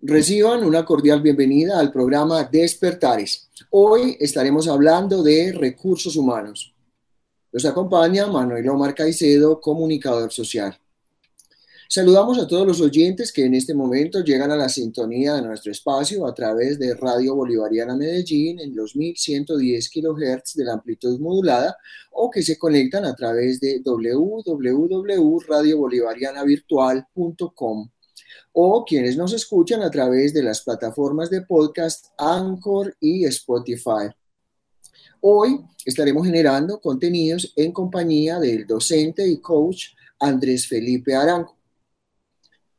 Reciban una cordial bienvenida al programa Despertares. Hoy estaremos hablando de recursos humanos. Los acompaña Manuel Omar Caicedo, comunicador social. Saludamos a todos los oyentes que en este momento llegan a la sintonía de nuestro espacio a través de Radio Bolivariana Medellín en los 1110 kHz de la amplitud modulada o que se conectan a través de www.radiobolivarianavirtual.com o quienes nos escuchan a través de las plataformas de podcast Anchor y Spotify. Hoy estaremos generando contenidos en compañía del docente y coach Andrés Felipe Arango.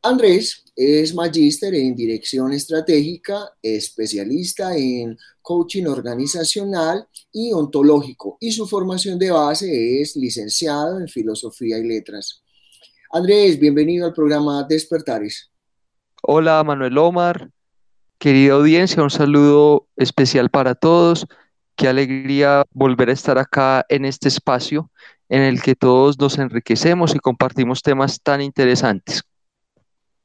Andrés es magíster en dirección estratégica, especialista en coaching organizacional y ontológico y su formación de base es licenciado en filosofía y letras. Andrés, bienvenido al programa Despertares. Hola Manuel Omar, querida audiencia, un saludo especial para todos. Qué alegría volver a estar acá en este espacio en el que todos nos enriquecemos y compartimos temas tan interesantes.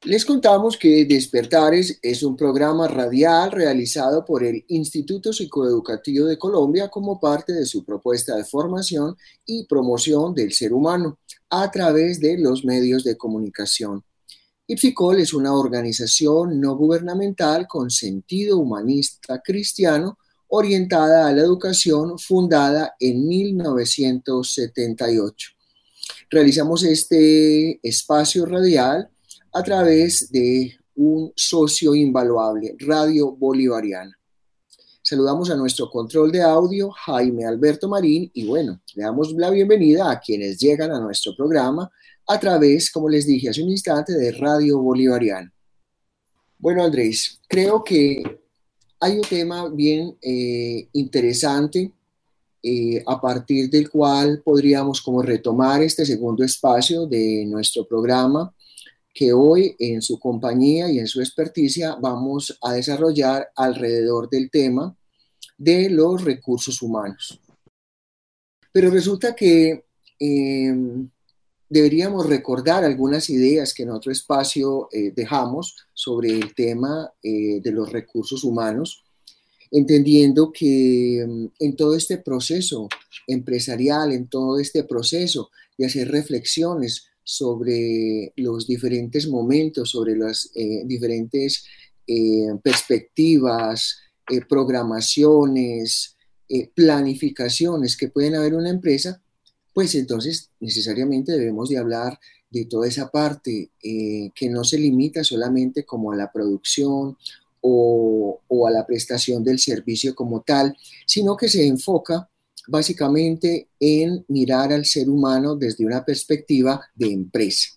Les contamos que Despertares es un programa radial realizado por el Instituto Psicoeducativo de Colombia como parte de su propuesta de formación y promoción del ser humano a través de los medios de comunicación. Ipsicol es una organización no gubernamental con sentido humanista cristiano orientada a la educación fundada en 1978. Realizamos este espacio radial a través de un socio invaluable, Radio Bolivariana. Saludamos a nuestro control de audio, Jaime Alberto Marín, y bueno, le damos la bienvenida a quienes llegan a nuestro programa a través, como les dije hace un instante, de Radio Bolivariana. Bueno, Andrés, creo que hay un tema bien eh, interesante eh, a partir del cual podríamos como retomar este segundo espacio de nuestro programa que hoy en su compañía y en su experticia vamos a desarrollar alrededor del tema de los recursos humanos. Pero resulta que em, deberíamos recordar algunas ideas que en otro espacio eh, dejamos sobre el tema eh, de los recursos humanos, entendiendo que mm, en todo este proceso empresarial, en todo este proceso de hacer reflexiones sobre los diferentes momentos, sobre las eh, diferentes perspectivas, programaciones, planificaciones que pueden haber en una empresa, pues entonces necesariamente debemos de hablar de toda esa parte eh, que no se limita solamente como a la producción o, a la prestación del servicio como tal, sino que se enfoca básicamente en mirar al ser humano desde una perspectiva de empresa.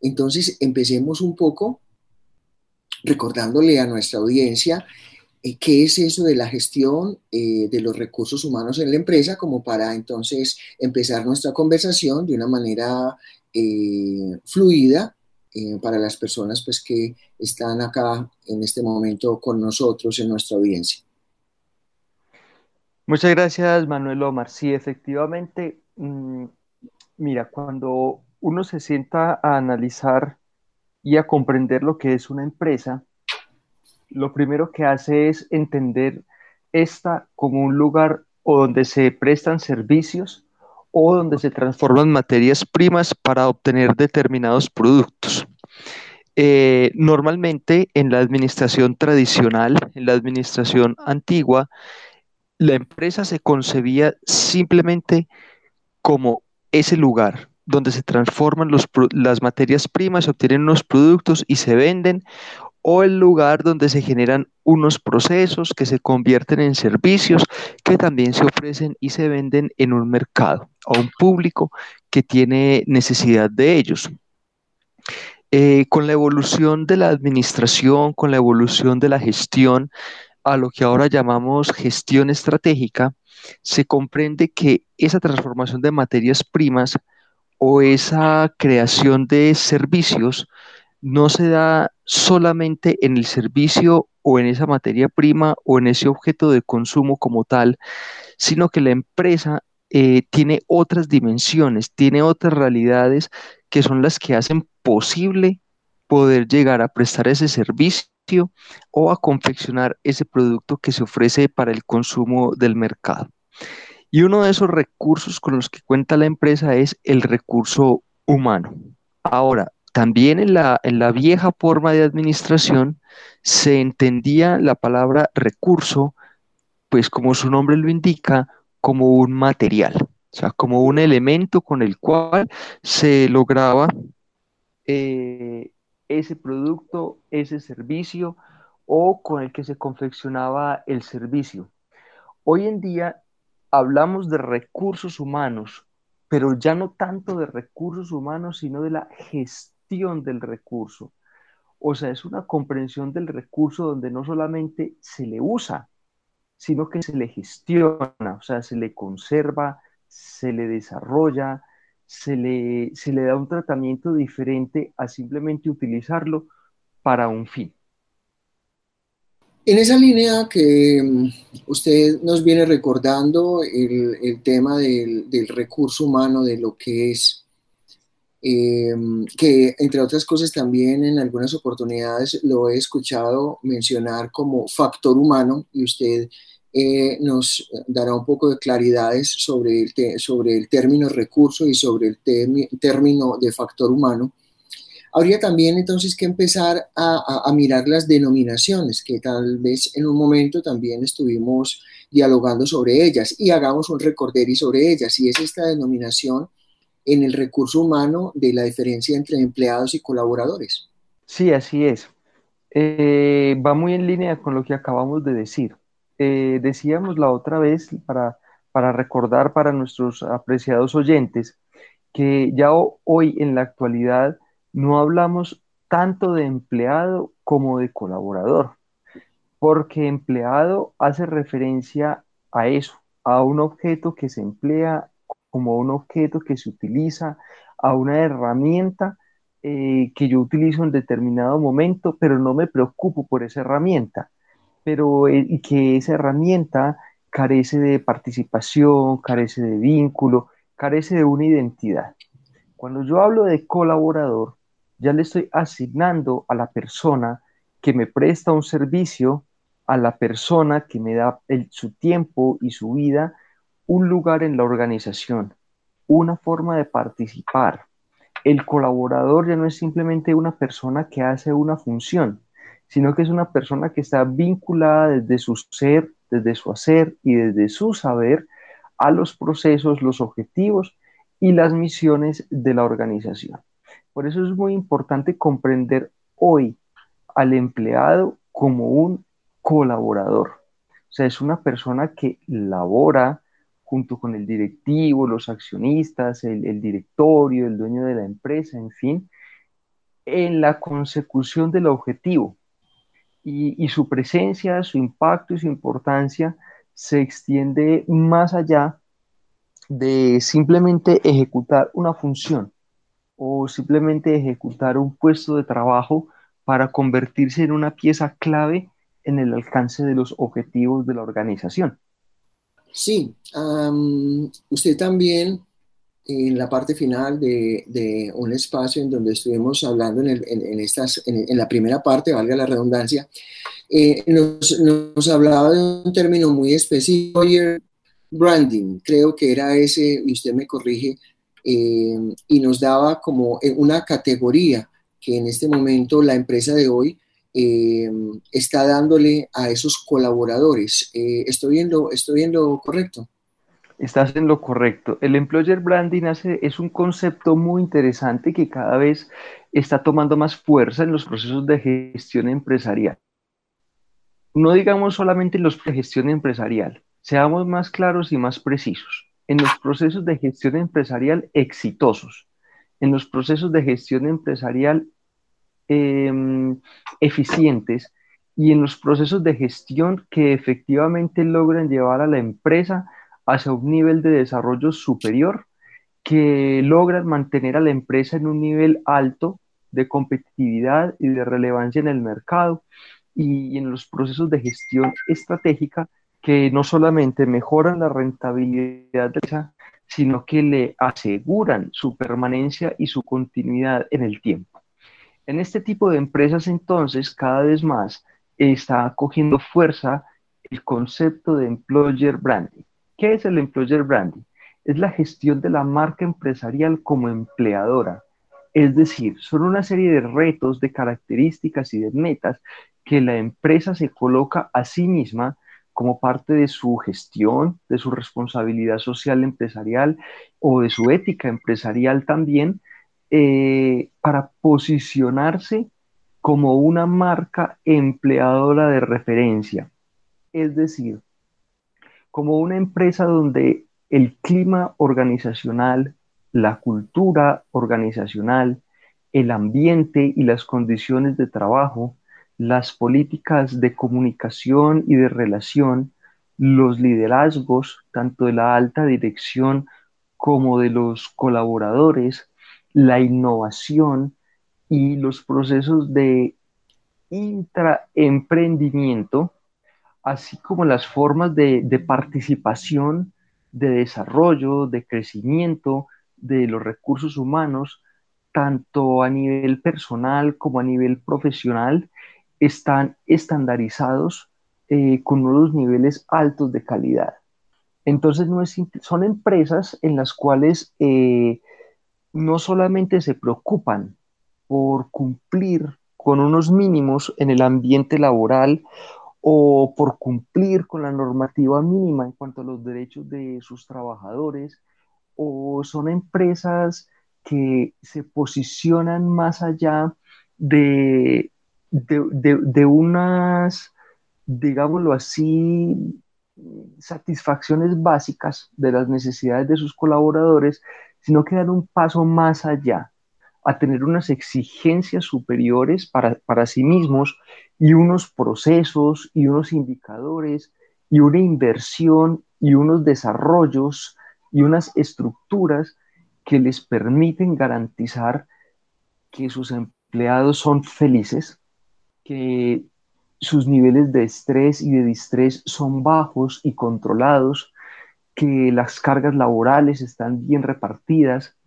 Entonces, empecemos un poco recordándole a nuestra audiencia eh, qué es eso de la gestión eh, de los recursos humanos en la empresa, como para entonces empezar nuestra conversación de una manera eh, fluida para las personas pues, que están acá en este momento con nosotros en nuestra audiencia. Muchas gracias, Manuel Omar. Sí, efectivamente, mm, mira, cuando uno se sienta a analizar y a comprender lo que es una empresa, lo primero que hace es entender esta como un lugar o donde se prestan servicios o donde se transforman materias primas para obtener determinados productos. Eh, normalmente en la administración tradicional, en la administración antigua, la empresa se concebía simplemente como ese lugar donde se transforman las materias primas, se obtienen unos productos y se venden, o el lugar donde se generan unos procesos que se convierten en servicios que también se ofrecen y se venden en un mercado a un público que tiene necesidad de ellos. Eh, con la evolución de la administración, con la evolución de la gestión, a lo que ahora llamamos gestión estratégica, se comprende que esa transformación de materias primas o esa creación de servicios no se da solamente en el servicio o en esa materia prima o en ese objeto de consumo como tal, sino que la empresa eh, tiene otras dimensiones, tiene otras realidades que son las que hacen posible poder llegar a prestar ese servicio o a confeccionar ese producto que se ofrece para el consumo del mercado. Y uno de esos recursos con los que cuenta la empresa es el recurso humano. Ahora, también en la, en la vieja forma de administración se entendía la palabra recurso, pues como su nombre lo indica, como un material, o sea, como un elemento con el cual se lograba eh, ese producto, ese servicio o con el que se confeccionaba el servicio. Hoy en día hablamos de recursos humanos, pero ya no tanto de recursos humanos, sino de la gestión del recurso. O sea, es una comprensión del recurso donde no solamente se le usa, sino que se le gestiona, o sea, se le conserva, se le desarrolla, se le, se le da un tratamiento diferente a simplemente utilizarlo para un fin. En esa línea que mm, usted nos viene recordando el, tema del, recurso humano, de lo que es, em, que entre otras cosas también en algunas oportunidades lo he escuchado mencionar como factor humano y usted eh, nos dará un poco de claridades sobre el, sobre el término recurso y sobre el término de factor humano. Habría también entonces que empezar a, mirar las denominaciones, que tal vez en un momento también estuvimos dialogando sobre ellas y hagamos un recorderi sobre ellas. Y es esta denominación en el recurso humano de la diferencia entre empleados y colaboradores. Sí, así es. Eh, va muy en línea con lo que acabamos de decir. Eh, decíamos la otra vez, para, para recordar para nuestros apreciados oyentes, que ya hoy en la actualidad no hablamos tanto de empleado como de colaborador, porque empleado hace referencia a eso, a un objeto que se emplea como un objeto que se utiliza, a una herramienta eh, que yo utilizo en determinado momento, pero no me preocupo por esa herramienta, pero eh, que esa herramienta carece de participación, carece de vínculo, carece de una identidad. Cuando yo hablo de colaborador, ya le estoy asignando a la persona que me presta un servicio, a la persona que me da su tiempo y su vida, un lugar en la organización, una forma de participar. El colaborador ya no es simplemente una persona que hace una función, sino que es una persona que está vinculada desde su ser, desde su hacer y desde su saber a los procesos, los objetivos y las misiones de la organización. Por eso es muy importante comprender hoy al empleado como un colaborador. O sea, es una persona que labora junto con el directivo, los accionistas, el, directorio, el dueño de la empresa, en fin, en la consecución del objetivo. Y, su presencia, su impacto y su importancia se extiende más allá de simplemente ejecutar una función o simplemente ejecutar un puesto de trabajo para convertirse en una pieza clave en el alcance de los objetivos de la organización. Sí, usted también en la parte final de, un espacio en donde estuvimos hablando en, estas, en, la primera parte, valga la redundancia, eh, nos, hablaba de un término muy específico, branding, creo que era ese, y usted me corrige, eh, y nos daba como eh, una categoría que en este momento la empresa de hoy eh, está dándole a esos colaboradores. ¿estoy, viendo, ¿Estoy viendo correcto? Estás en lo correcto. El employer branding hace, es un concepto muy interesante que cada vez está tomando más fuerza en los procesos de gestión empresarial. No digamos solamente en los de gestión empresarial, seamos más claros y más precisos en los procesos de gestión empresarial exitosos, en los procesos de gestión empresarial em, eficientes y en los procesos de gestión que efectivamente logran llevar a la empresa hacia un nivel de desarrollo superior, que logran mantener a la empresa en un nivel alto de competitividad y de relevancia en el mercado y en los procesos de gestión estratégica que no solamente mejoran la rentabilidad de esa, sino que le aseguran su permanencia y su continuidad en el tiempo. En este tipo de empresas entonces cada vez más está cogiendo fuerza el concepto de employer branding. ¿Qué es el employer branding? Es la gestión de la marca empresarial como empleadora. Es decir, son una serie de retos, de características y de metas que la empresa se coloca a sí misma como parte de su gestión, de su responsabilidad social empresarial o de su ética empresarial también, eh, para posicionarse como una marca empleadora de referencia. Es decir, como una empresa donde el clima organizacional, la cultura organizacional, el ambiente y las condiciones de trabajo, las políticas de comunicación y de relación, los liderazgos, tanto de la alta dirección como de los colaboradores, la innovación y los procesos de intraemprendimiento, así como las formas de, participación, de desarrollo, de crecimiento de los recursos humanos, tanto a nivel personal como a nivel profesional, están estandarizados eh, con unos niveles altos de calidad. Entonces, no es, son empresas en las cuales eh, no solamente se preocupan por cumplir con unos mínimos en el ambiente laboral o por cumplir con la normativa mínima en cuanto a los derechos de sus trabajadores, o son empresas que se posicionan más allá de, de, unas, digámoslo así, satisfacciones básicas de las necesidades de sus colaboradores, sino que dan un paso más allá, a tener unas exigencias superiores para, para sí mismos y unos procesos y unos indicadores y una inversión y unos desarrollos y unas estructuras que les permiten garantizar que sus empleados son felices, que sus niveles de estrés y de distrés son bajos y controlados, que las cargas laborales están bien repartidas,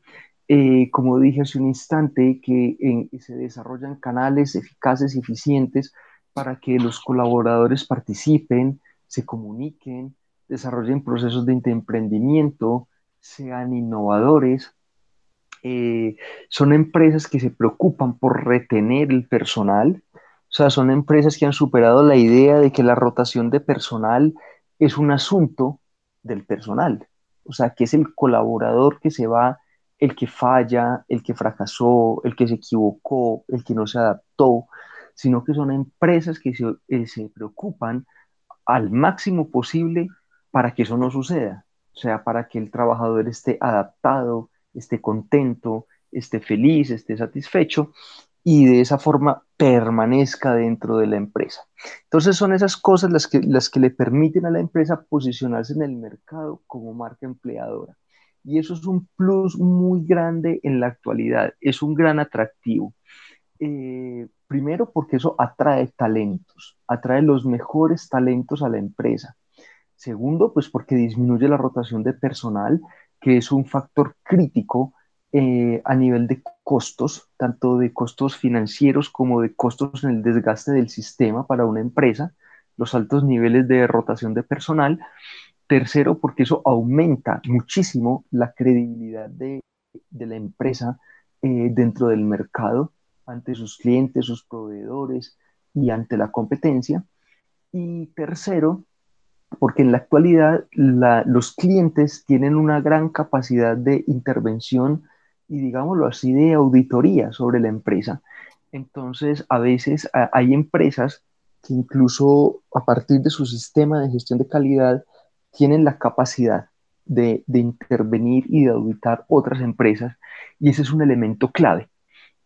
eh, como dije hace un instante, que se desarrollan canales eficaces y eficientes para que los colaboradores participen, se comuniquen, desarrollen procesos de emprendimiento, sean innovadores. Eh, son empresas que se preocupan por retener el personal, o sea, son empresas que han superado la idea de que la rotación de personal es un asunto del personal, o sea, que es el colaborador que se va el que falla, el que fracasó, el que se equivocó, el que no se adaptó, sino que son empresas que se, eh, preocupan al máximo posible para que eso no suceda, o sea, para que el trabajador esté adaptado, esté contento, esté feliz, esté satisfecho y de esa forma permanezca dentro de la empresa. Entonces son esas cosas las que, las que le permiten a la empresa posicionarse en el mercado como marca empleadora. Y eso es un plus muy grande en la actualidad, es un gran atractivo. Eh, primero porque eso atrae talentos, atrae los mejores talentos a la empresa. Segundo, pues porque disminuye la rotación de personal, que es un factor crítico eh, a nivel de costos, tanto de costos financieros como de costos en el desgaste del sistema para una empresa, los altos niveles de rotación de personal. Tercero, porque eso aumenta muchísimo la credibilidad de, la empresa eh, dentro del mercado, ante sus clientes, sus proveedores y ante la competencia. Y tercero, porque en la actualidad los clientes tienen una gran capacidad de intervención y digámoslo así, de auditoría sobre la empresa. Entonces, a veces hay empresas que incluso a partir de su sistema de gestión de calidad tienen la capacidad de, intervenir y de auditar otras empresas y ese es un elemento clave.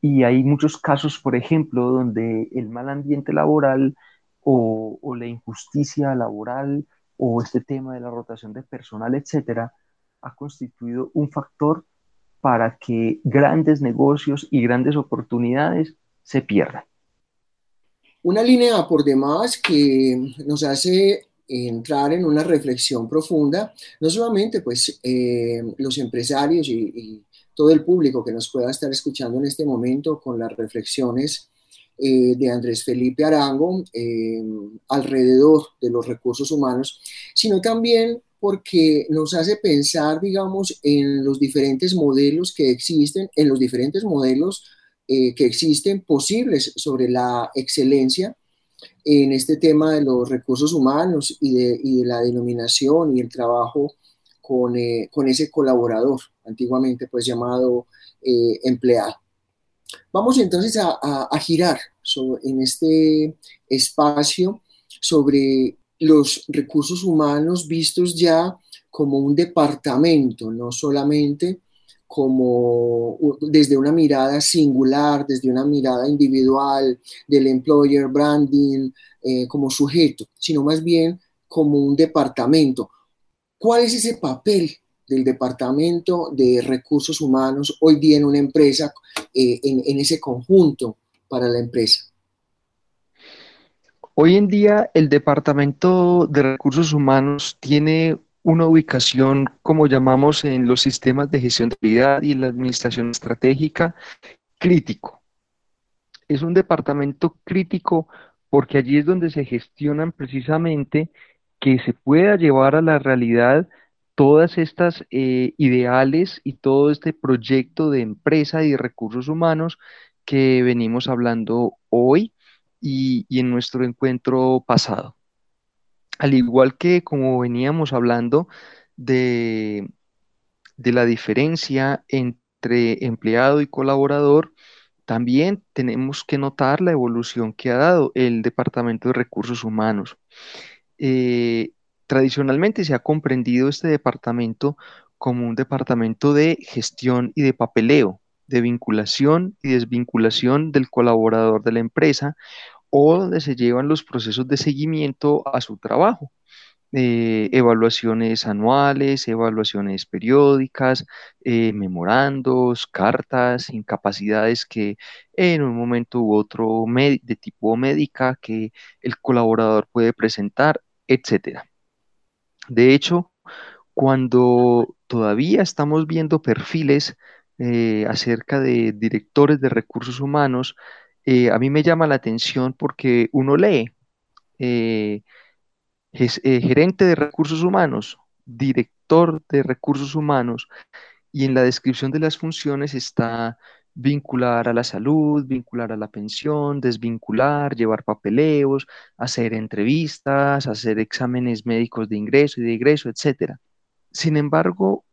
Y hay muchos casos, por ejemplo, donde el mal ambiente laboral o, o, la injusticia laboral o este tema de la rotación de personal, etcétera, ha constituido un factor para que grandes negocios y grandes oportunidades se pierdan. Una línea por demás que nos hace entrar en una reflexión profunda, no solamente pues eh, los empresarios y, todo el público que nos pueda estar escuchando en este momento con las reflexiones eh, de Andrés Felipe Arango eh, alrededor de los recursos humanos, sino también porque nos hace pensar, digamos, en los diferentes modelos que existen, en los diferentes modelos eh, que existen posibles sobre la excelencia en este tema de los recursos humanos y de, la denominación y el trabajo con, con, ese colaborador, antiguamente pues llamado empleado. Vamos entonces a, girar en este espacio sobre los recursos humanos vistos ya como un departamento, no solamente como desde una mirada singular, desde una mirada individual del employer branding eh, como sujeto, sino más bien como un departamento. ¿Cuál es ese papel del Departamento de Recursos Humanos hoy día en una empresa, eh, en, ese conjunto para la empresa? Hoy en día el Departamento de Recursos Humanos tiene una ubicación, como llamamos en los sistemas de gestión de calidad y la administración estratégica, crítico. Es un departamento crítico porque allí es donde se gestionan precisamente que se pueda llevar a la realidad todas estas eh, ideales y todo este proyecto de empresa y recursos humanos que venimos hablando hoy y, en nuestro encuentro pasado. Al igual que como veníamos hablando de, de la diferencia entre empleado y colaborador, también tenemos que notar la evolución que ha dado el Departamento de Recursos Humanos. Eh, Tradicionalmente se ha comprendido este departamento como un departamento de gestión y de papeleo, de vinculación y desvinculación del colaborador de la empresa o donde se llevan los procesos de seguimiento a su trabajo. Eh, evaluaciones anuales, evaluaciones periódicas, eh, memorandos, cartas, incapacidades que en un momento u otro de tipo médica que el colaborador puede presentar, etcétera. De hecho, cuando todavía estamos viendo perfiles eh, acerca de directores de recursos humanos, eh, a mí me llama la atención porque uno lee eh, gerente de recursos humanos, director de recursos humanos, y en la descripción de las funciones está vincular a la salud, vincular a la pensión, desvincular, llevar papeleos, hacer entrevistas, hacer exámenes médicos de ingreso y de egreso, etc. Sin embargo,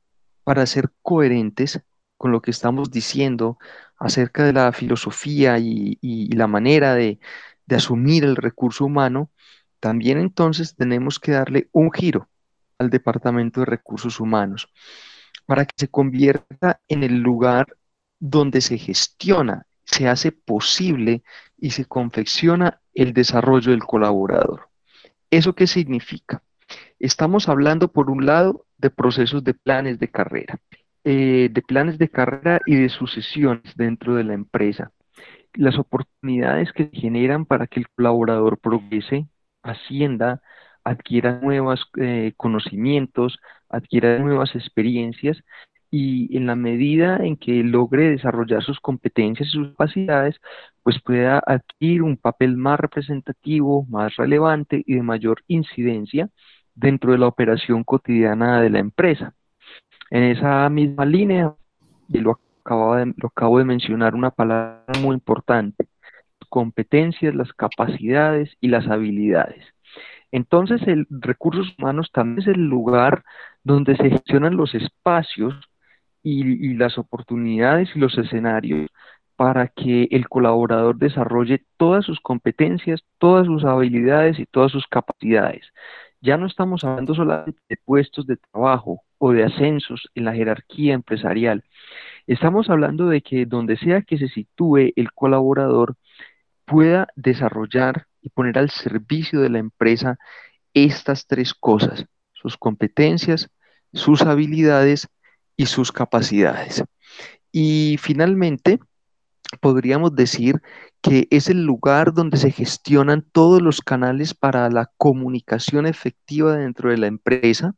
para ser coherentes con lo que estamos diciendo acerca de la filosofía y, la manera de, de asumir el recurso humano, también entonces tenemos que darle un giro al Departamento de Recursos Humanos para que se convierta en el lugar donde se gestiona, se hace posible y se confecciona el desarrollo del colaborador. ¿Eso qué significa? Estamos hablando, por un lado, de procesos de planes de carrera, eh, de planes de carrera y de sucesiones dentro de la empresa. Las oportunidades que generan para que el colaborador progrese, ascienda, adquiera nuevos eh, conocimientos, adquiera nuevas experiencias y en la medida en que logre desarrollar sus competencias y sus capacidades, pues pueda adquirir un papel más representativo, más relevante y de mayor incidencia dentro de la operación cotidiana de la empresa. En esa misma línea, y lo acabo de, mencionar, una palabra muy importante, competencias, las capacidades y las habilidades. Entonces, el recursos humanos también es el lugar donde se gestionan los espacios y, las oportunidades y los escenarios para que el colaborador desarrolle todas sus competencias, todas sus habilidades y todas sus capacidades. Ya no estamos hablando solamente de puestos de trabajo o de ascensos en la jerarquía empresarial. Estamos hablando de que donde sea que se sitúe el colaborador pueda desarrollar y poner al servicio de la empresa estas tres cosas, sus competencias, sus habilidades y sus capacidades. Y finalmente, podríamos decir que es el lugar donde se gestionan todos los canales para la comunicación efectiva dentro de la empresa,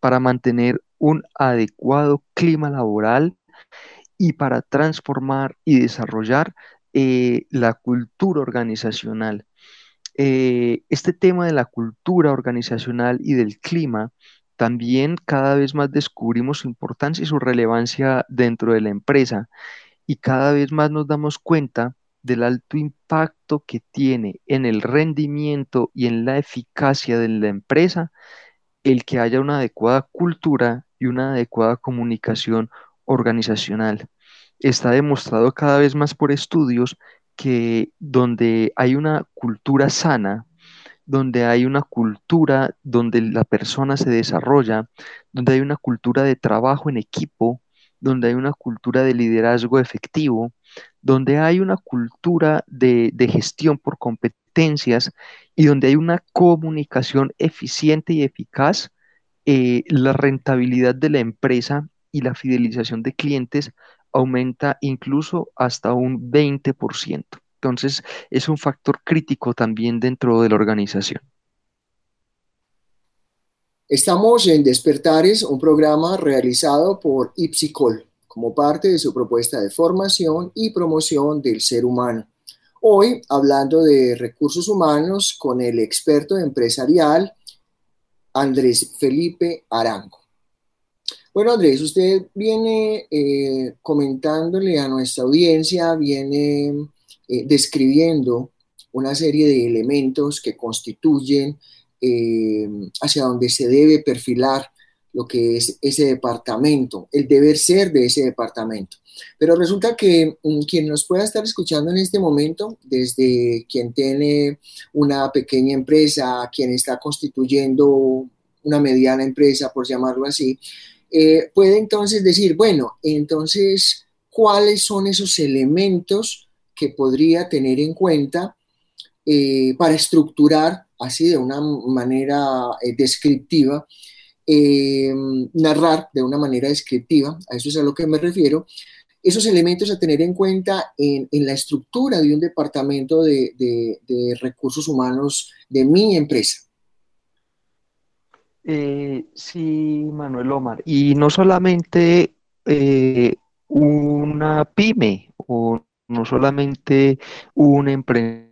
para mantener un adecuado clima laboral y para transformar y desarrollar eh, la cultura organizacional. Eh, este tema de la cultura organizacional y del clima, también cada vez más descubrimos su importancia y su relevancia dentro de la empresa y cada vez más nos damos cuenta del alto impacto que tiene en el rendimiento y en la eficacia de la empresa el que haya una adecuada cultura y una adecuada comunicación organizacional. Está demostrado cada vez más por estudios que donde hay una cultura sana, donde hay una cultura donde la persona se desarrolla, donde hay una cultura de trabajo en equipo, donde hay una cultura de liderazgo efectivo, donde hay una cultura de, gestión por competencias y donde hay una comunicación eficiente y eficaz, eh, la rentabilidad de la empresa y la fidelización de clientes aumenta incluso hasta un 20%. Entonces, es un factor crítico también dentro de la organización. Estamos en Despertares, un programa realizado por Ipsicol como parte de su propuesta de formación y promoción del ser humano. Hoy hablando de recursos humanos con el experto empresarial Andrés Felipe Arango. Bueno, Andrés, usted viene eh, comentándole a nuestra audiencia, viene eh, describiendo una serie de elementos que constituyen eh, hacia donde se debe perfilar lo que es ese departamento, el deber ser de ese departamento. Pero resulta que mm, quien nos pueda estar escuchando en este momento, desde quien tiene una pequeña empresa, quien está constituyendo una mediana empresa, por llamarlo así, eh, puede entonces decir, bueno, entonces, ¿cuáles son esos elementos que podría tener en cuenta eh, para estructurar así de una manera eh, descriptiva, narrar de una manera descriptiva, a eso es a lo que me refiero, esos elementos a tener en cuenta en, la estructura de un departamento de, recursos humanos de mi empresa. sí, Manuel Omar. Y no solamente una pyme o no solamente un emprendedor.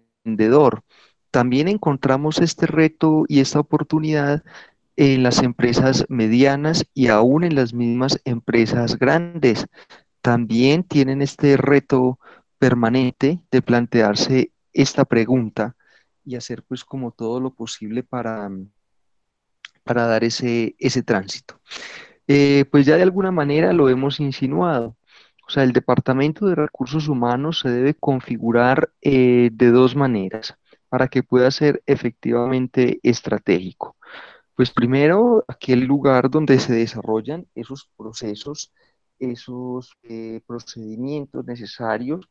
También encontramos este reto y esta oportunidad en las empresas medianas y aún en las mismas empresas grandes. También tienen este reto permanente de plantearse esta pregunta y hacer pues como todo lo posible para, para dar ese, ese tránsito. Eh, pues ya de alguna manera lo hemos insinuado. O sea, el Departamento de Recursos Humanos se debe configurar eh, de dos maneras para que pueda ser efectivamente estratégico. Pues primero, aquel lugar donde se desarrollan esos procesos, esos eh, procedimientos necesarios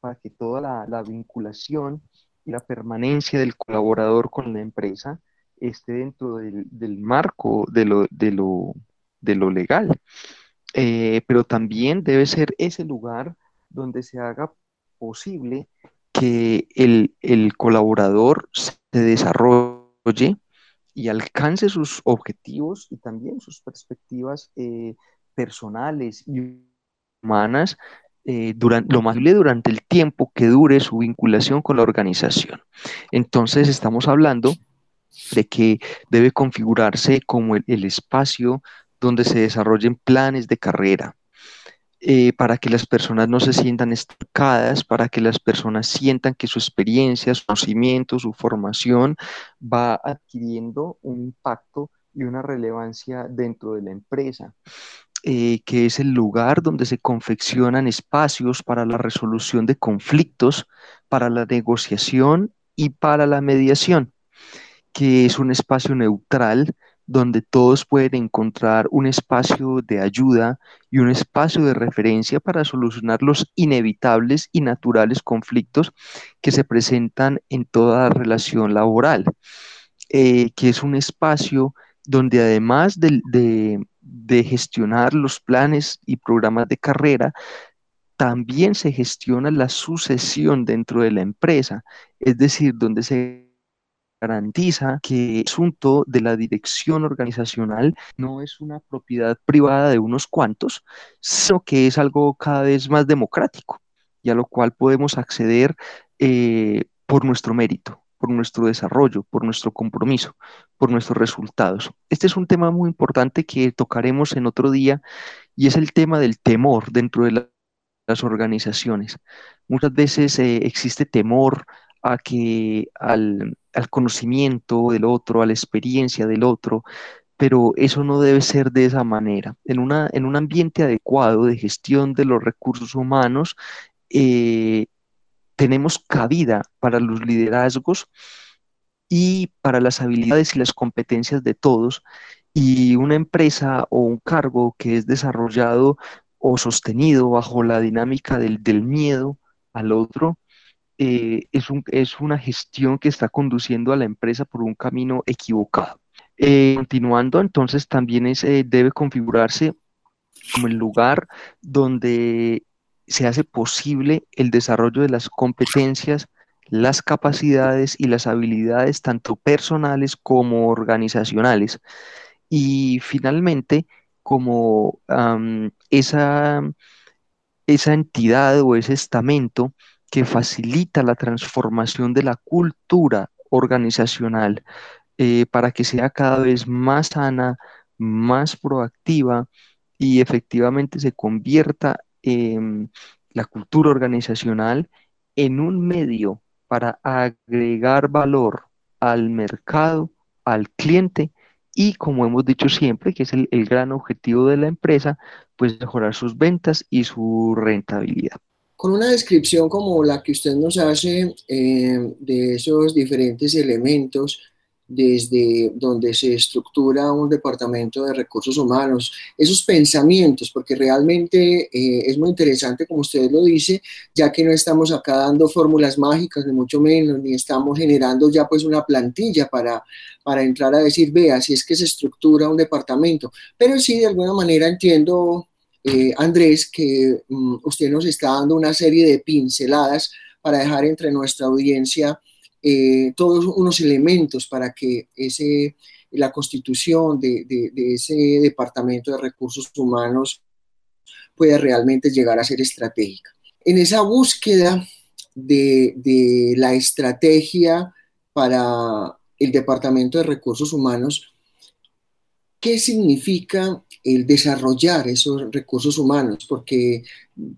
para que toda la, vinculación y la permanencia del colaborador con la empresa esté dentro del, marco de lo, de lo legal. Eh, pero también debe ser ese lugar donde se haga posible que el, colaborador se desarrolle y alcance sus objetivos y también sus perspectivas eh, personales y humanas eh, durante, lo más posible durante el tiempo que dure su vinculación con la organización. Entonces estamos hablando de que debe configurarse como el espacio donde se desarrollen planes de carrera, eh, para que las personas no se sientan estancadas, para que las personas sientan que su experiencia, su conocimiento, su formación va adquiriendo un impacto y una relevancia dentro de la empresa. Eh, que es el lugar donde se confeccionan espacios para la resolución de conflictos, para la negociación y para la mediación, que es un espacio neutral donde todos pueden encontrar un espacio de ayuda y un espacio de referencia para solucionar los inevitables y naturales conflictos que se presentan en toda relación laboral, eh, que es un espacio donde además de, de gestionar los planes y programas de carrera, también se gestiona la sucesión dentro de la empresa, es decir, donde se garantiza que el asunto de la dirección organizacional no es una propiedad privada de unos cuantos, sino que es algo cada vez más democrático y a lo cual podemos acceder eh, por nuestro mérito, por nuestro desarrollo, por nuestro compromiso, por nuestros resultados. Este es un tema muy importante que tocaremos en otro día y es el tema del temor dentro de las organizaciones. Muchas veces eh, existe temor a que al, al conocimiento del otro, a la experiencia del otro, pero eso no debe ser de esa manera. En, una, en un ambiente adecuado de gestión de los recursos humanos, eh, tenemos cabida para los liderazgos y para las habilidades y las competencias de todos. Y una empresa o un cargo que es desarrollado o sostenido bajo la dinámica del, del miedo al otro, eh, es, un, es, una gestión que está conduciendo a la empresa por un camino equivocado. Eh, continuando, entonces también es, eh, debe configurarse como el lugar donde se hace posible el desarrollo de las competencias, las capacidades y las habilidades tanto personales como organizacionales. Y finalmente, como esa, esa entidad o ese estamento que facilita la transformación de la cultura organizacional eh, para que sea cada vez más sana, más proactiva y efectivamente se convierta la cultura organizacional en un medio para agregar valor al mercado, al cliente y como hemos dicho siempre, que es el, el gran objetivo de la empresa, pues mejorar sus ventas y su rentabilidad con una descripción como la que usted nos hace eh, de esos diferentes elementos desde donde se estructura un departamento de recursos humanos, esos pensamientos, porque realmente eh, es muy interesante, como usted lo dice, ya que no estamos acá dando fórmulas mágicas, ni mucho menos, ni estamos generando ya pues una plantilla para, para entrar a decir, vea, si es que se estructura un departamento, pero sí de alguna manera entiendo eh, Andrés, que mm, usted nos está dando una serie de pinceladas para dejar entre nuestra audiencia eh, todos unos elementos para que ese, la constitución de, ese departamento de recursos humanos pueda realmente llegar a ser estratégica. En esa búsqueda de, de la estrategia para el departamento de recursos humanos, ¿qué significa el desarrollar esos recursos humanos, porque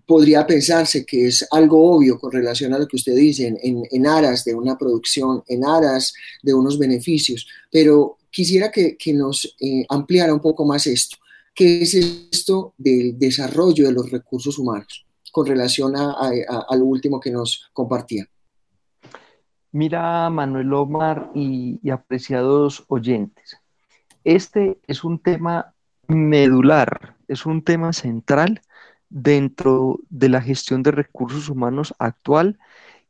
podría pensarse que es algo obvio con relación a lo que usted dice, en, aras de una producción, en aras de unos beneficios, pero quisiera que, nos eh, ampliara un poco más esto. ¿Qué es esto del desarrollo de los recursos humanos con relación a, lo último que nos compartía? Mira, Manuel Omar y apreciados oyentes, este es un tema medular, es un tema central dentro de la gestión de recursos humanos actual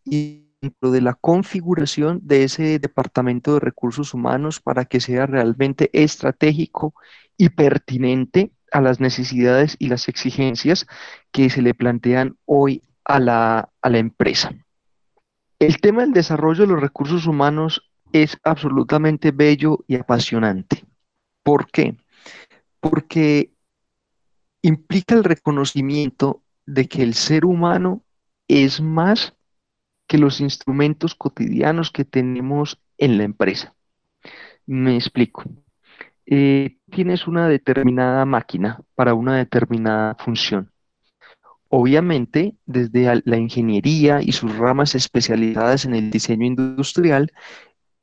y dentro de la configuración de ese departamento de recursos humanos para que sea realmente estratégico y pertinente a las necesidades y las exigencias que se le plantean hoy a la, a la empresa. El tema del desarrollo de los recursos humanos es absolutamente bello y apasionante. ¿Por qué? porque implica el reconocimiento de que el ser humano es más que los instrumentos cotidianos que tenemos en la empresa. Me explico. Eh, tienes una determinada máquina para una determinada función. Obviamente, desde la ingeniería y sus ramas especializadas en el diseño industrial,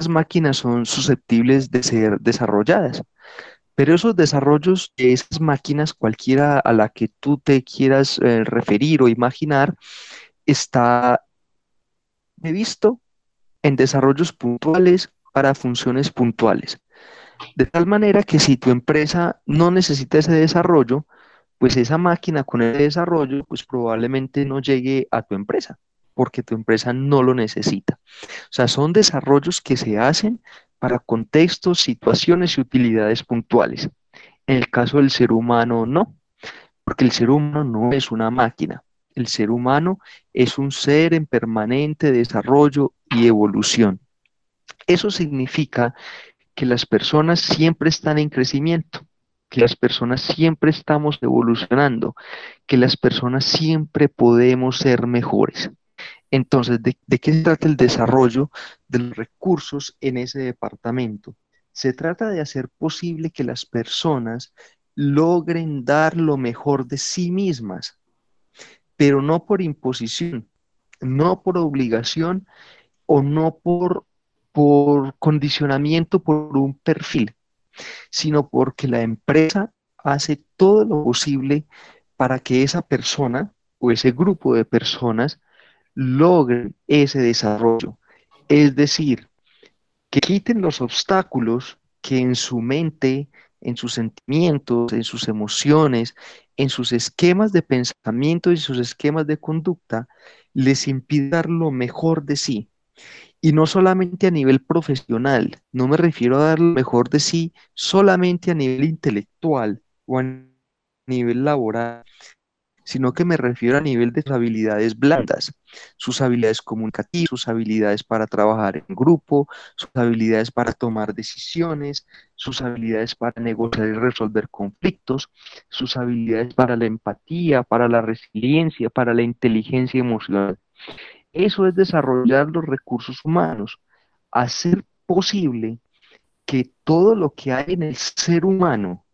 máquinas son susceptibles de ser desarrolladas. Pero esos desarrollos de esas máquinas, cualquiera a la que tú te quieras eh, referir o imaginar, está previsto en desarrollos puntuales para funciones puntuales. De tal manera que si tu empresa no necesita ese desarrollo, pues esa máquina con el desarrollo, pues probablemente no llegue a tu empresa, porque tu empresa no lo necesita. O sea, son desarrollos que se hacen para contextos, situaciones y utilidades puntuales. En el caso del ser humano, no, porque el ser humano no es una máquina. El ser humano es un ser en permanente desarrollo y evolución. Eso significa que las personas siempre están en crecimiento, que las personas siempre estamos evolucionando, que las personas siempre podemos ser mejores. Entonces, ¿de, qué se trata el desarrollo de los recursos en ese departamento? Se trata de hacer posible que las personas logren dar lo mejor de sí mismas, pero no por imposición, no por obligación o no por, por condicionamiento por un perfil, sino porque la empresa hace todo lo posible para que esa persona o ese grupo de personas logren ese desarrollo. Es decir, que quiten los obstáculos que en su mente, en sus sentimientos, en sus emociones, en sus esquemas de pensamiento y sus esquemas de conducta, les impiden dar lo mejor de sí. Y no solamente a nivel profesional, no me refiero a dar lo mejor de sí solamente a nivel intelectual o a nivel laboral, sino que me refiero a nivel de sus habilidades blandas, sus habilidades comunicativas, sus habilidades para trabajar en grupo, sus habilidades para tomar decisiones, sus habilidades para negociar y resolver conflictos, sus habilidades para la empatía, para la resiliencia, para la inteligencia emocional. Eso es desarrollar los recursos humanos, hacer posible que todo lo que hay en el ser humano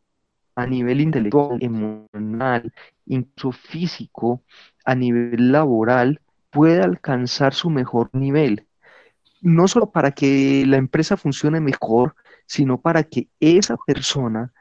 a nivel intelectual, emocional, incluso físico, a nivel laboral, pueda alcanzar su mejor nivel. No solo para que la empresa funcione mejor, sino para que esa persona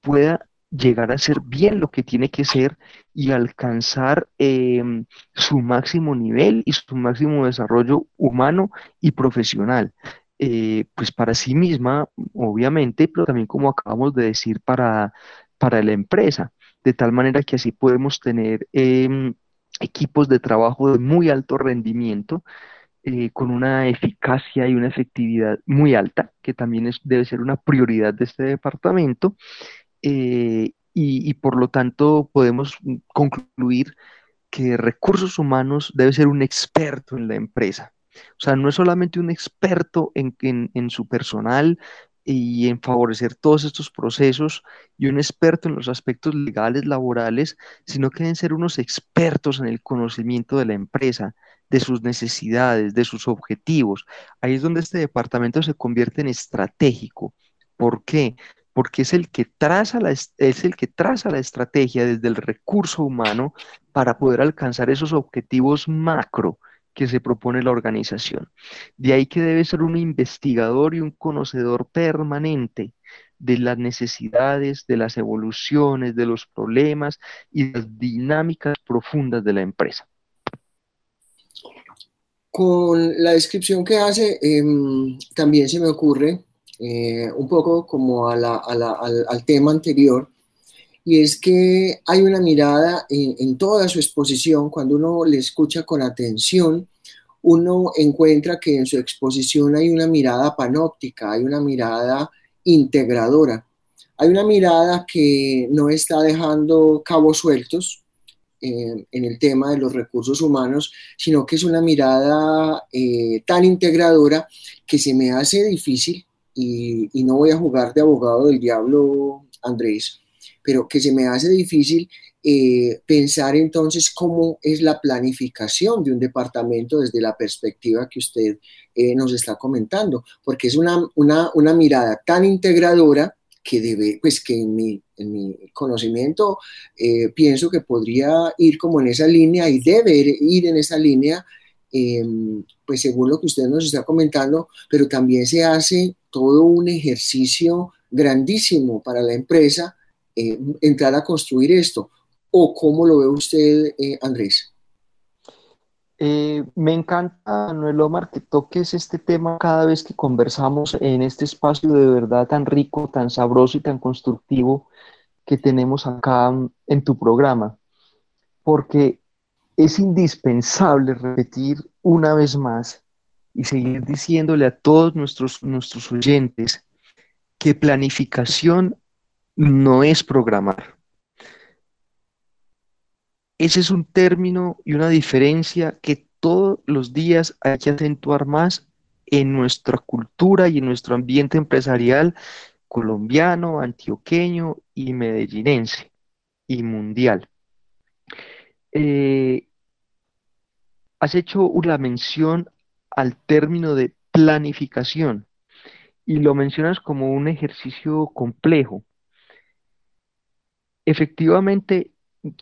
pueda llegar a ser bien lo que tiene que ser y alcanzar em, su máximo nivel y su máximo desarrollo humano y profesional. Eh, pues para sí misma, obviamente, pero también como acabamos de decir, para, para la empresa, de tal manera que así podemos tener em, equipos de trabajo de muy alto rendimiento, eh, con una eficacia y una efectividad muy alta, que también es, debe ser una prioridad de este departamento, eh, y, y, por lo tanto podemos concluir que recursos humanos debe ser un experto en la empresa. O sea, no es solamente un experto en, en, su personal y en favorecer todos estos procesos y un experto en los aspectos legales, laborales, sino que deben ser unos expertos en el conocimiento de la empresa, de sus necesidades, de sus objetivos. Ahí es donde este departamento se convierte en estratégico. ¿Por qué? Porque es el que traza la, es el que traza la estrategia desde el recurso humano para poder alcanzar esos objetivos macro que se propone la organización. De ahí que debe ser un investigador y un conocedor permanente de las necesidades, de las evoluciones, de los problemas y las dinámicas profundas de la empresa. Con la descripción que hace, em, también se me ocurre eh, un poco como al, al, tema anterior, y es que hay una mirada en, toda su exposición, cuando uno le escucha con atención, uno encuentra que en su exposición hay una mirada panóptica, hay una mirada integradora, hay una mirada que no está dejando cabos sueltos eh, en el tema de los recursos humanos, sino que es una mirada eh, tan integradora que se me hace difícil, y, y no voy a jugar de abogado del diablo, Andrés, pero que se me hace difícil eh, pensar entonces cómo es la planificación de un departamento desde la perspectiva que usted eh, nos está comentando, porque es una, una, una, mirada tan integradora que debe, pues que en mi, en mi conocimiento eh, pienso que podría ir como en esa línea y debe ir en esa línea, em, pues según lo que usted nos está comentando, pero también se hace todo un ejercicio grandísimo para la empresa eh, entrar a construir esto? ¿O cómo lo ve usted, eh, Andrés? Eh, me encanta, Manuel Omar, que toques este tema cada vez que conversamos en este espacio de verdad tan rico, tan sabroso y tan constructivo que tenemos acá en tu programa, porque es indispensable repetir una vez más y seguir diciéndole a todos nuestros, nuestros oyentes que planificación no es programar. Ese es un término y una diferencia que todos los días hay que acentuar más en nuestra cultura y en nuestro ambiente empresarial colombiano, antioqueño y medellinense y mundial. Eh, has hecho una mención al término de planificación y lo mencionas como un ejercicio complejo. Efectivamente,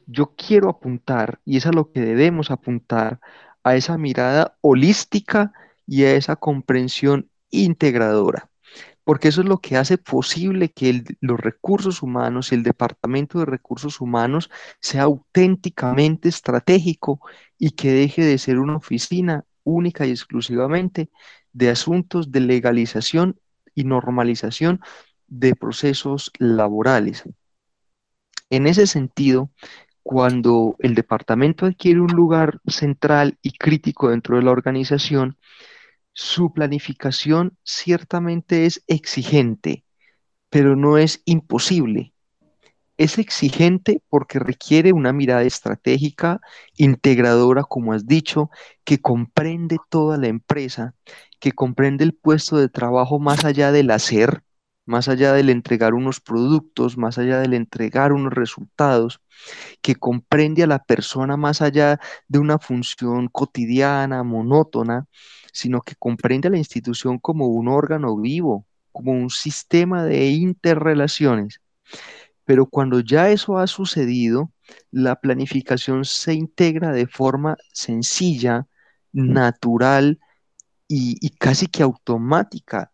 yo quiero apuntar, y es a lo que debemos apuntar, a esa mirada holística y a esa comprensión integradora porque eso es lo que hace posible que los recursos humanos y el Departamento de Recursos Humanos sea auténticamente estratégico y que deje de ser una oficina única y exclusivamente de asuntos de legalización y normalización de procesos laborales. En ese sentido, cuando el departamento adquiere un lugar central y crítico dentro de la organización, su planificación ciertamente es exigente, pero no es imposible. Es exigente porque requiere una mirada estratégica, integradora, como has dicho, que comprende toda la empresa, que comprende el puesto de trabajo más allá del hacer, más allá del entregar unos productos, más allá del entregar unos resultados, que comprende a la persona más allá de una función cotidiana, monótona, sino que comprende a la institución como un órgano vivo, como un sistema de interrelaciones. Pero cuando ya eso ha sucedido, la planificación se integra de forma sencilla, natural y, casi que automática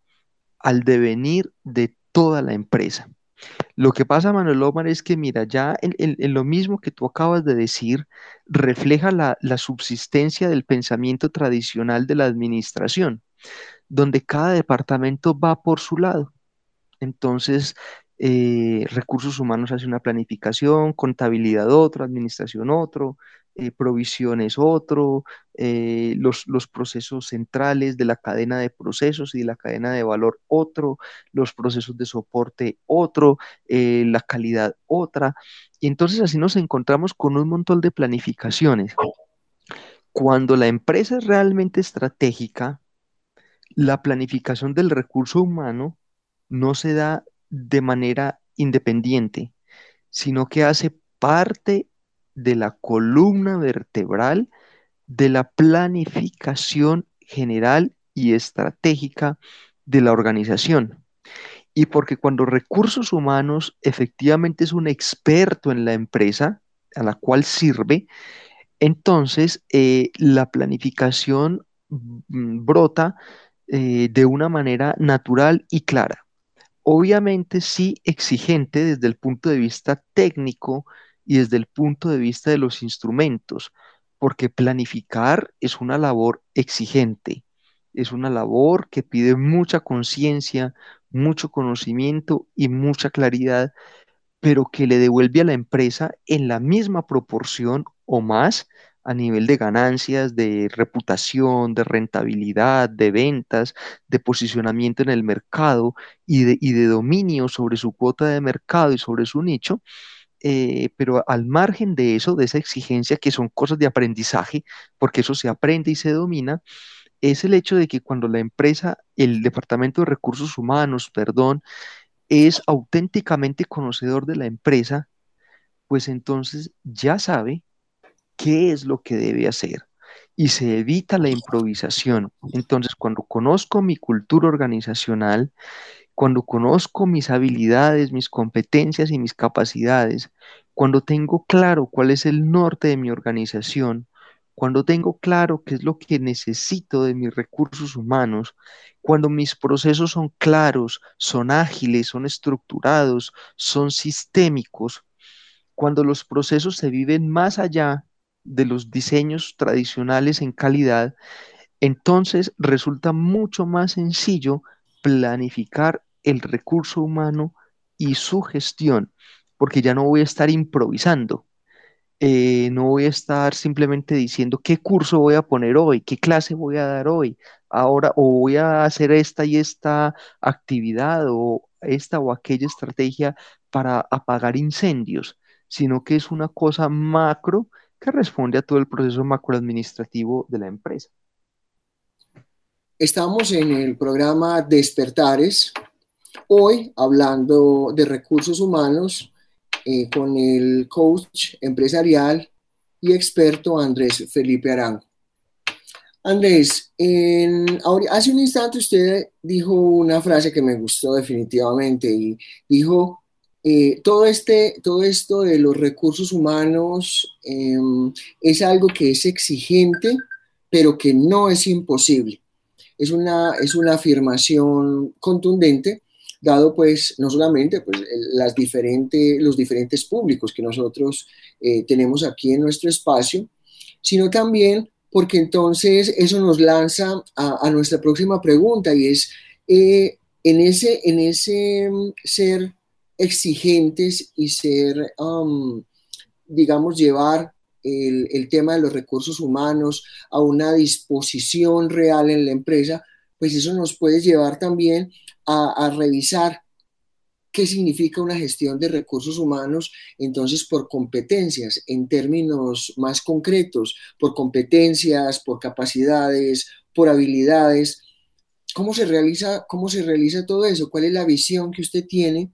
al devenir de toda la empresa. Lo que pasa, Manuel Omar, es que, mira, ya en, lo mismo que tú acabas de decir, refleja la, subsistencia del pensamiento tradicional de la administración, donde cada departamento va por su lado. Entonces, eh, recursos humanos hace una planificación, contabilidad otro, administración otro, eh, provisiones otro, eh, los, los, procesos centrales de la cadena de procesos y de la cadena de valor otro, los procesos de soporte otro, la calidad otra. Y entonces así nos encontramos con un montón de planificaciones. Cuando la empresa es realmente estratégica, la planificación del recurso humano no se da de manera independiente, sino que hace parte de la columna vertebral de la planificación general y estratégica de la organización. Y porque cuando recursos humanos efectivamente es un experto en la empresa a la cual sirve, entonces eh, la planificación mm, brota eh, de una manera natural y clara. Obviamente sí exigente desde el punto de vista técnico y desde el punto de vista de los instrumentos, porque planificar es una labor exigente, es una labor que pide mucha conciencia, mucho conocimiento y mucha claridad, pero que le devuelve a la empresa en la misma proporción o más a nivel de ganancias, de reputación, de rentabilidad, de ventas, de posicionamiento en el mercado y de, dominio sobre su cuota de mercado y sobre su nicho. Eh, pero al margen de eso, de esa exigencia, que son cosas de aprendizaje, porque eso se aprende y se domina, es el hecho de que cuando la empresa, el Departamento de Recursos Humanos, perdón, es auténticamente conocedor de la empresa, pues entonces ya sabe qué es lo que debe hacer y se evita la improvisación. Entonces, cuando conozco mi cultura organizacional, cuando conozco mis habilidades, mis competencias y mis capacidades, cuando tengo claro cuál es el norte de mi organización, cuando tengo claro qué es lo que necesito de mis recursos humanos, cuando mis procesos son claros, son ágiles, son estructurados, son sistémicos, cuando los procesos se viven más allá de los diseños tradicionales en calidad, entonces resulta mucho más sencillo planificar el recurso humano y su gestión, porque ya no voy a estar improvisando, eh, no voy a estar simplemente diciendo qué curso voy a poner hoy, qué clase voy a dar hoy, ahora o voy a hacer esta y esta actividad o esta o aquella estrategia para apagar incendios, sino que es una cosa macro que responde a todo el proceso macroadministrativo de la empresa. Estamos en el programa Despertares, hoy hablando de recursos humanos eh, con el coach empresarial y experto Andrés Felipe Arango. Andrés, hace un instante usted dijo una frase que me gustó definitivamente y dijo, eh, todo, este, todo esto de los recursos humanos em, es algo que es exigente, pero que no es imposible es una, es una afirmación contundente, dado pues no solamente pues, los diferentes públicos que nosotros eh, tenemos aquí en nuestro espacio, sino también porque entonces eso nos lanza a, nuestra próxima pregunta y es, eh, en, ese, en ese mm, ser exigentes y ser, digamos, llevar el, tema de los recursos humanos a una disposición real en la empresa, pues eso nos puede llevar también a, revisar qué significa una gestión de recursos humanos, entonces por competencias, en términos más concretos, por competencias, por capacidades, por habilidades. ¿Cómo se realiza, cómo se realiza todo eso? ¿Cuál es la visión que usted tiene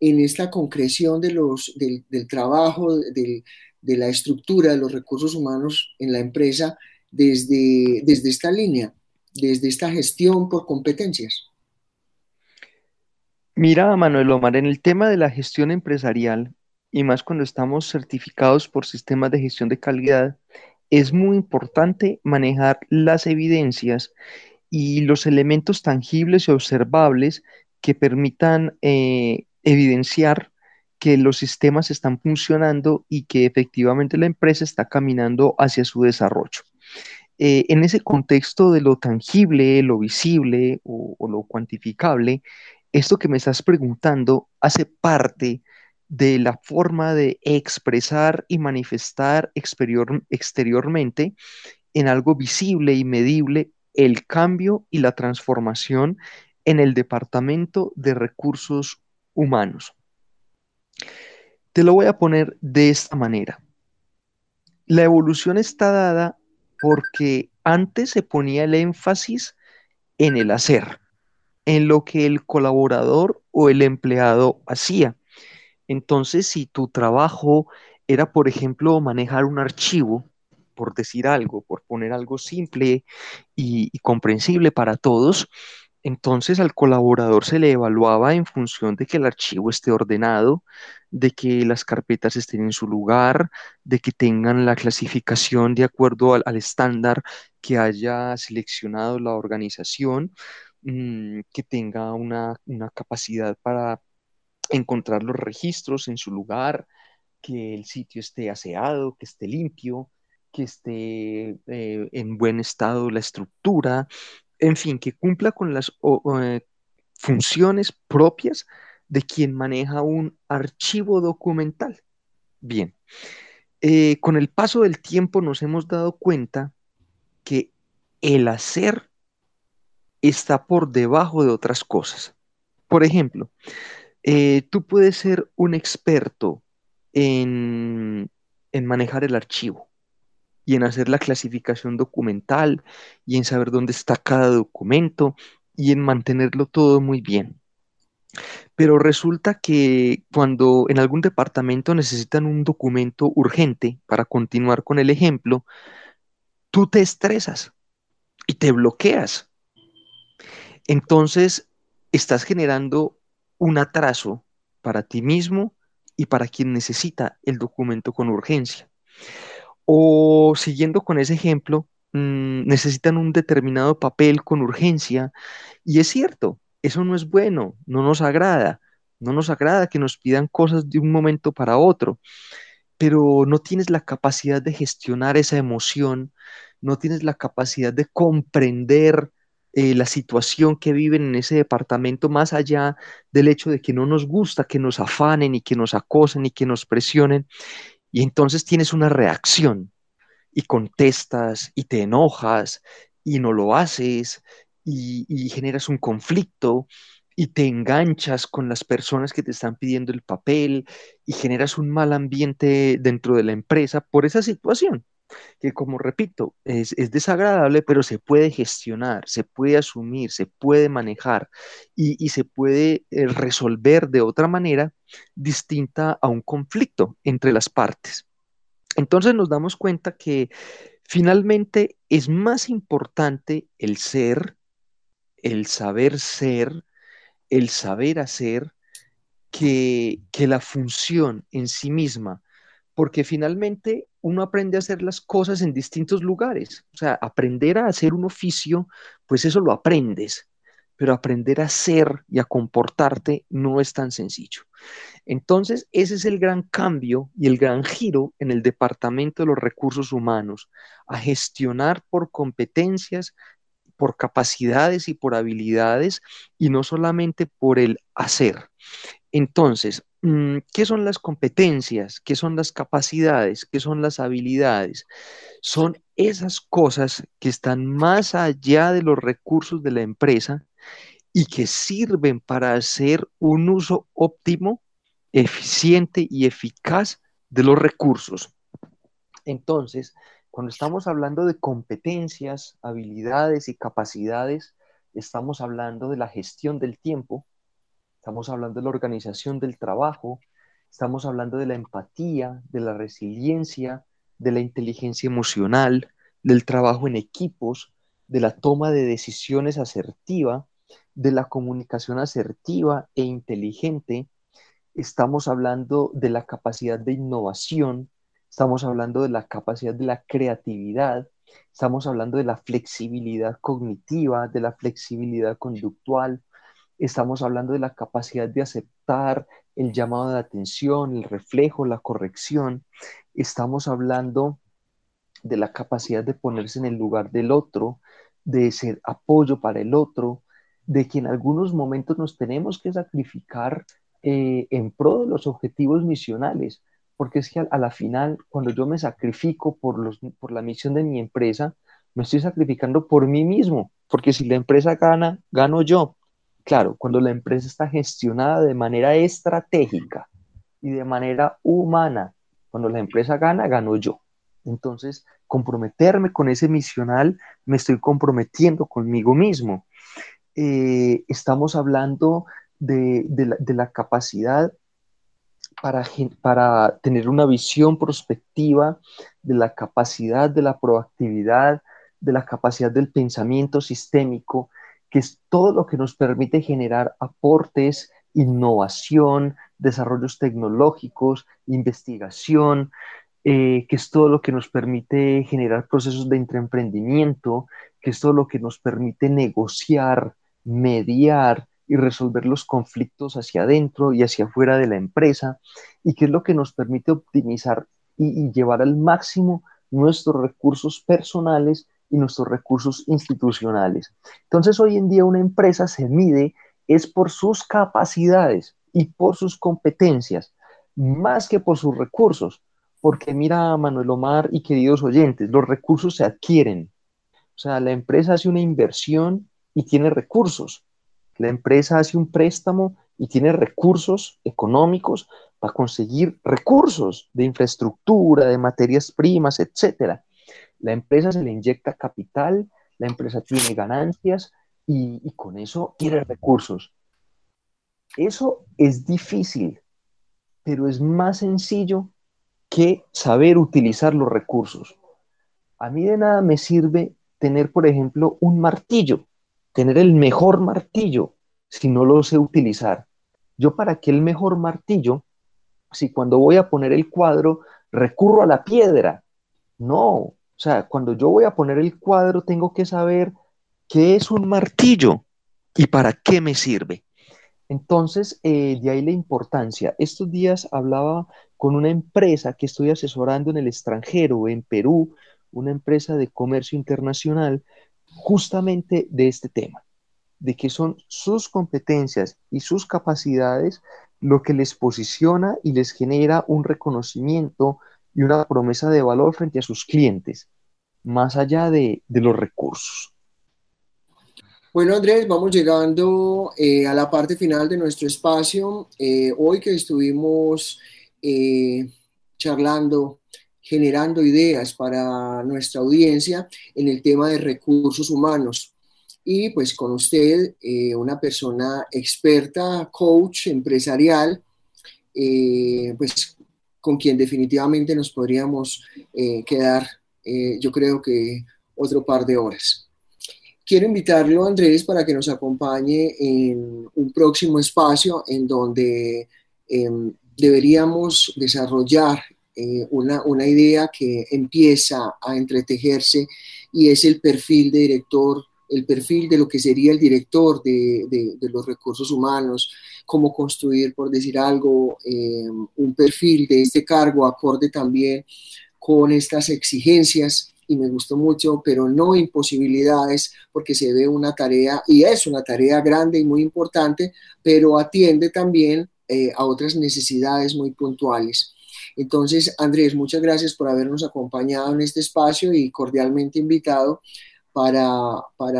en esta concreción de los, del, del trabajo, del, de la estructura de los recursos humanos en la empresa desde, desde esta línea, desde esta gestión por competencias? Mira, Manuel Omar, en el tema de la gestión empresarial, y más cuando estamos certificados por sistemas de gestión de calidad, es muy importante manejar las evidencias y los elementos tangibles y observables que permitan eh, evidenciar que los sistemas están funcionando y que efectivamente la empresa está caminando hacia su desarrollo. Eh, en ese contexto de lo tangible, lo visible o, lo cuantificable, esto que me estás preguntando hace parte de la forma de expresar y manifestar exteriormente en algo visible y medible el cambio y la transformación en el Departamento de Recursos Humanos. Te lo voy a poner de esta manera. La evolución está dada porque antes se ponía el énfasis en el hacer, en lo que el colaborador o el empleado hacía. Entonces, si tu trabajo era, por ejemplo, manejar un archivo, por decir algo, por poner algo simple y, y comprensible para todos, entonces al colaborador se le evaluaba en función de que el archivo esté ordenado, de que las carpetas estén en su lugar, de que tengan la clasificación de acuerdo al, estándar que haya seleccionado la organización, mm, que tenga una, capacidad para encontrar los registros en su lugar, que el sitio esté aseado, que esté limpio, que esté eh, en buen estado la estructura, en fin, que cumpla con las eh, funciones propias de quien maneja un archivo documental. Bien, eh, con el paso del tiempo nos hemos dado cuenta que el hacer está por debajo de otras cosas. Por ejemplo, eh, tú puedes ser un experto en manejar el archivo, y en hacer la clasificación documental y en saber dónde está cada documento y en mantenerlo todo muy bien. Pero resulta que cuando en algún departamento necesitan un documento urgente para continuar con el ejemplo, tú te estresas y te bloqueas. Entonces, estás generando un atraso para ti mismo y para quien necesita el documento con urgencia. O siguiendo con ese ejemplo, mm, necesitan un determinado papel con urgencia. Y es cierto, eso no es bueno, no nos agrada. No nos agrada que nos pidan cosas de un momento para otro, pero no tienes la capacidad de gestionar esa emoción, no tienes la capacidad de comprender eh, la situación que viven en ese departamento, más allá del hecho de que no nos gusta que nos afanen y que nos acosen y que nos presionen. Y entonces tienes una reacción y contestas y te enojas y no lo haces y, generas un conflicto y te enganchas con las personas que te están pidiendo el papel y generas un mal ambiente dentro de la empresa por esa situación. Que como repito, es, desagradable, pero se puede gestionar, se puede asumir, se puede manejar y, se puede eh, resolver de otra manera distinta a un conflicto entre las partes. Entonces nos damos cuenta que finalmente es más importante el ser, el saber ser, el saber hacer, que, que la función en sí misma, porque finalmente uno aprende a hacer las cosas en distintos lugares. O sea, aprender a hacer un oficio, pues eso lo aprendes, pero aprender a ser y a comportarte no es tan sencillo. Entonces, ese es el gran cambio y el gran giro en el Departamento de los Recursos Humanos, a gestionar por competencias, por capacidades y por habilidades, y no solamente por el hacer. Entonces, mm, ¿qué son las competencias? ¿Qué son las capacidades? ¿Qué son las habilidades? Son esas cosas que están más allá de los recursos de la empresa y que sirven para hacer un uso óptimo, eficiente y eficaz de los recursos. Entonces, cuando estamos hablando de competencias, habilidades y capacidades, estamos hablando de la gestión del tiempo, estamos hablando de la organización del trabajo, estamos hablando de la empatía, de la resiliencia, de la inteligencia emocional, del trabajo en equipos, de la toma de decisiones asertiva, de la comunicación asertiva e inteligente, estamos hablando de la capacidad de innovación, estamos hablando de la capacidad de la creatividad, estamos hablando de la flexibilidad cognitiva, de la flexibilidad conductual, estamos hablando de la capacidad de aceptar el llamado de atención, el reflejo, la corrección, estamos hablando de la capacidad de ponerse en el lugar del otro, de ser apoyo para el otro, de que en algunos momentos nos tenemos que sacrificar eh, en pro de los objetivos misionales, porque es que a, la final, cuando yo me sacrifico por, los, por la misión de mi empresa, me estoy sacrificando por mí mismo, porque si la empresa gana, gano yo. Claro, cuando la empresa está gestionada de manera estratégica y de manera humana, cuando la empresa gana, gano yo. Entonces, comprometerme con ese misional, me estoy comprometiendo conmigo mismo. Eh, estamos hablando de, la, capacidad para, para tener una visión prospectiva, de la capacidad de la proactividad, de la capacidad del pensamiento sistémico, que es todo lo que nos permite generar aportes, innovación, desarrollos tecnológicos, investigación, eh, que es todo lo que nos permite generar procesos de intraemprendimiento, que es todo lo que nos permite negociar, mediar y resolver los conflictos hacia adentro y hacia afuera de la empresa, y que es lo que nos permite optimizar y llevar al máximo nuestros recursos personales y nuestros recursos institucionales. Entonces, hoy en día una empresa se mide es por sus capacidades y por sus competencias, más que por sus recursos. Porque mira, Manuel Omar y queridos oyentes, los recursos se adquieren. O sea, la empresa hace una inversión y tiene recursos. La empresa hace un préstamo y tiene recursos económicos para conseguir recursos de infraestructura, de materias primas, etcétera. La empresa se le inyecta capital, la empresa tiene ganancias y, con eso quiere recursos. Eso es difícil, pero es más sencillo que saber utilizar los recursos. A mí de nada me sirve tener, por ejemplo, un martillo, tener el mejor martillo, si no lo sé utilizar. Yo para qué el mejor martillo, si cuando voy a poner el cuadro recurro a la piedra. No, o sea, cuando yo voy a poner el cuadro, tengo que saber qué es un martillo y para qué me sirve. Entonces, eh, de ahí la importancia. Estos días hablaba con una empresa que estoy asesorando en el extranjero, en Perú, una empresa de comercio internacional, justamente de este tema, de que son sus competencias y sus capacidades lo que les posiciona y les genera un reconocimiento y una promesa de valor frente a sus clientes, más allá de, los recursos. Bueno, Andrés, vamos llegando eh, a la parte final de nuestro espacio. Eh, hoy que estuvimos eh, charlando generando ideas para nuestra audiencia en el tema de recursos humanos. Y pues con usted, una persona experta, coach empresarial, pues con quien definitivamente nos podríamos eh, quedar, yo creo que otro par de horas. Quiero invitarlo, Andrés, para que nos acompañe en un próximo espacio en donde em, deberíamos desarrollar eh, una, una, idea que empieza a entretejerse y es el perfil de director, el perfil de lo que sería el director de, de, los recursos humanos, cómo construir, por decir algo, eh, un perfil de este cargo acorde también con estas exigencias y me gustó mucho, pero no imposibilidades, porque se ve una tarea, y es una tarea grande y muy importante, pero atiende también eh, a otras necesidades muy puntuales. Entonces, Andrés, muchas gracias por habernos acompañado en este espacio y cordialmente invitado para, para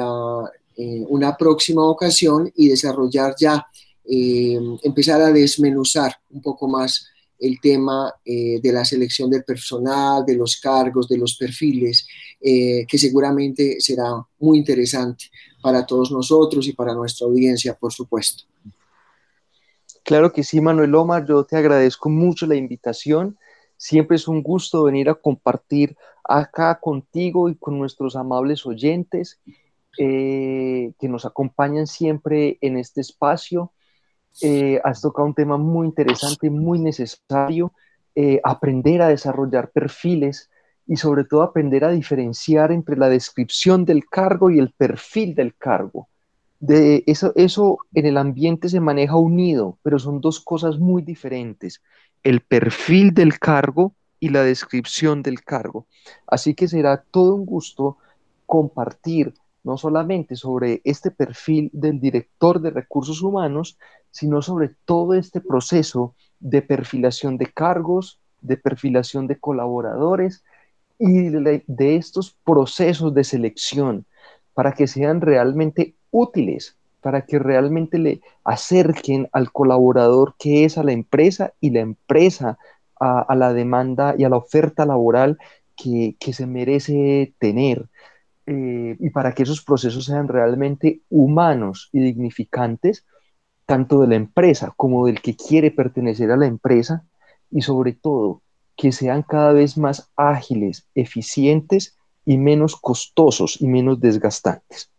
eh, una próxima ocasión y desarrollar ya, eh, empezar a desmenuzar un poco más el tema eh, de la selección del personal, de los cargos, de los perfiles, que seguramente será muy interesante para todos nosotros y para nuestra audiencia, por supuesto. Claro que sí, Manuel Omar, yo te agradezco mucho la invitación. Siempre es un gusto venir a compartir acá contigo y con nuestros amables oyentes eh, que nos acompañan siempre en este espacio. Eh, has tocado un tema muy interesante, muy necesario, eh, aprender a desarrollar perfiles y sobre todo aprender a diferenciar entre la descripción del cargo y el perfil del cargo eso en el ambiente se maneja unido, pero son dos cosas muy diferentes, el perfil del cargo y la descripción del cargo. Así que será todo un gusto compartir no solamente sobre este perfil del director de recursos humanos, sino sobre todo este proceso de perfilación de cargos, de perfilación de colaboradores y de, estos procesos de selección para que sean realmente útiles para que realmente le acerquen al colaborador que es a la empresa y la empresa a, la demanda y a la oferta laboral que, se merece tener. Eh, y para que esos procesos sean realmente humanos y dignificantes, tanto de la empresa como del que quiere pertenecer a la empresa, y sobre todo que sean cada vez más ágiles, eficientes y menos costosos y menos desgastantes.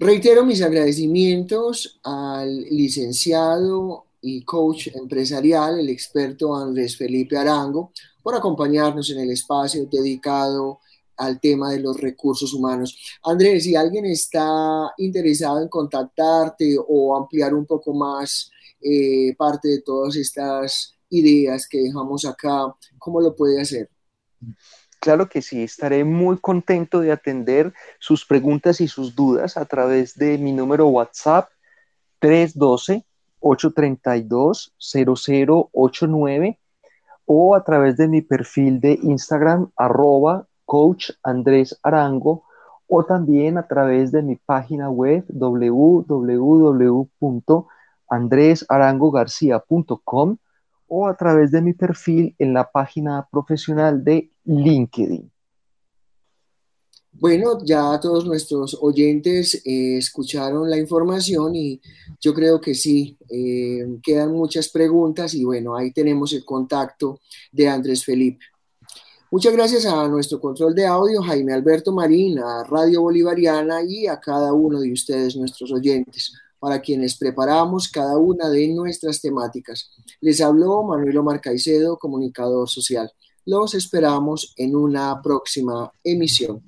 Reitero mis agradecimientos al licenciado y coach empresarial, el experto Andrés Felipe Arango, por acompañarnos en el espacio dedicado al tema de los recursos humanos. Andrés, si alguien está interesado en contactarte o ampliar un poco más eh, parte de todas estas ideas que dejamos acá, ¿cómo lo puede hacer? Claro que sí, estaré muy contento de atender sus preguntas y sus dudas a través de mi número WhatsApp 312-832-0089 o a través de mi perfil de Instagram arroba coach Andrés Arango o también a través de mi página web www.andresarangogarcia.com o a través de mi perfil en la página profesional de LinkedIn. Bueno, ya todos nuestros oyentes eh, escucharon la información y yo creo que sí, eh, quedan muchas preguntas y bueno, ahí tenemos el contacto de Andrés Felipe. Muchas gracias a nuestro control de audio, Jaime Alberto Marín, a Radio Bolivariana y a cada uno de ustedes, nuestros oyentes para quienes preparamos cada una de nuestras temáticas. Les habló Manuel Omar Caicedo, comunicador social. Los esperamos en una próxima emisión.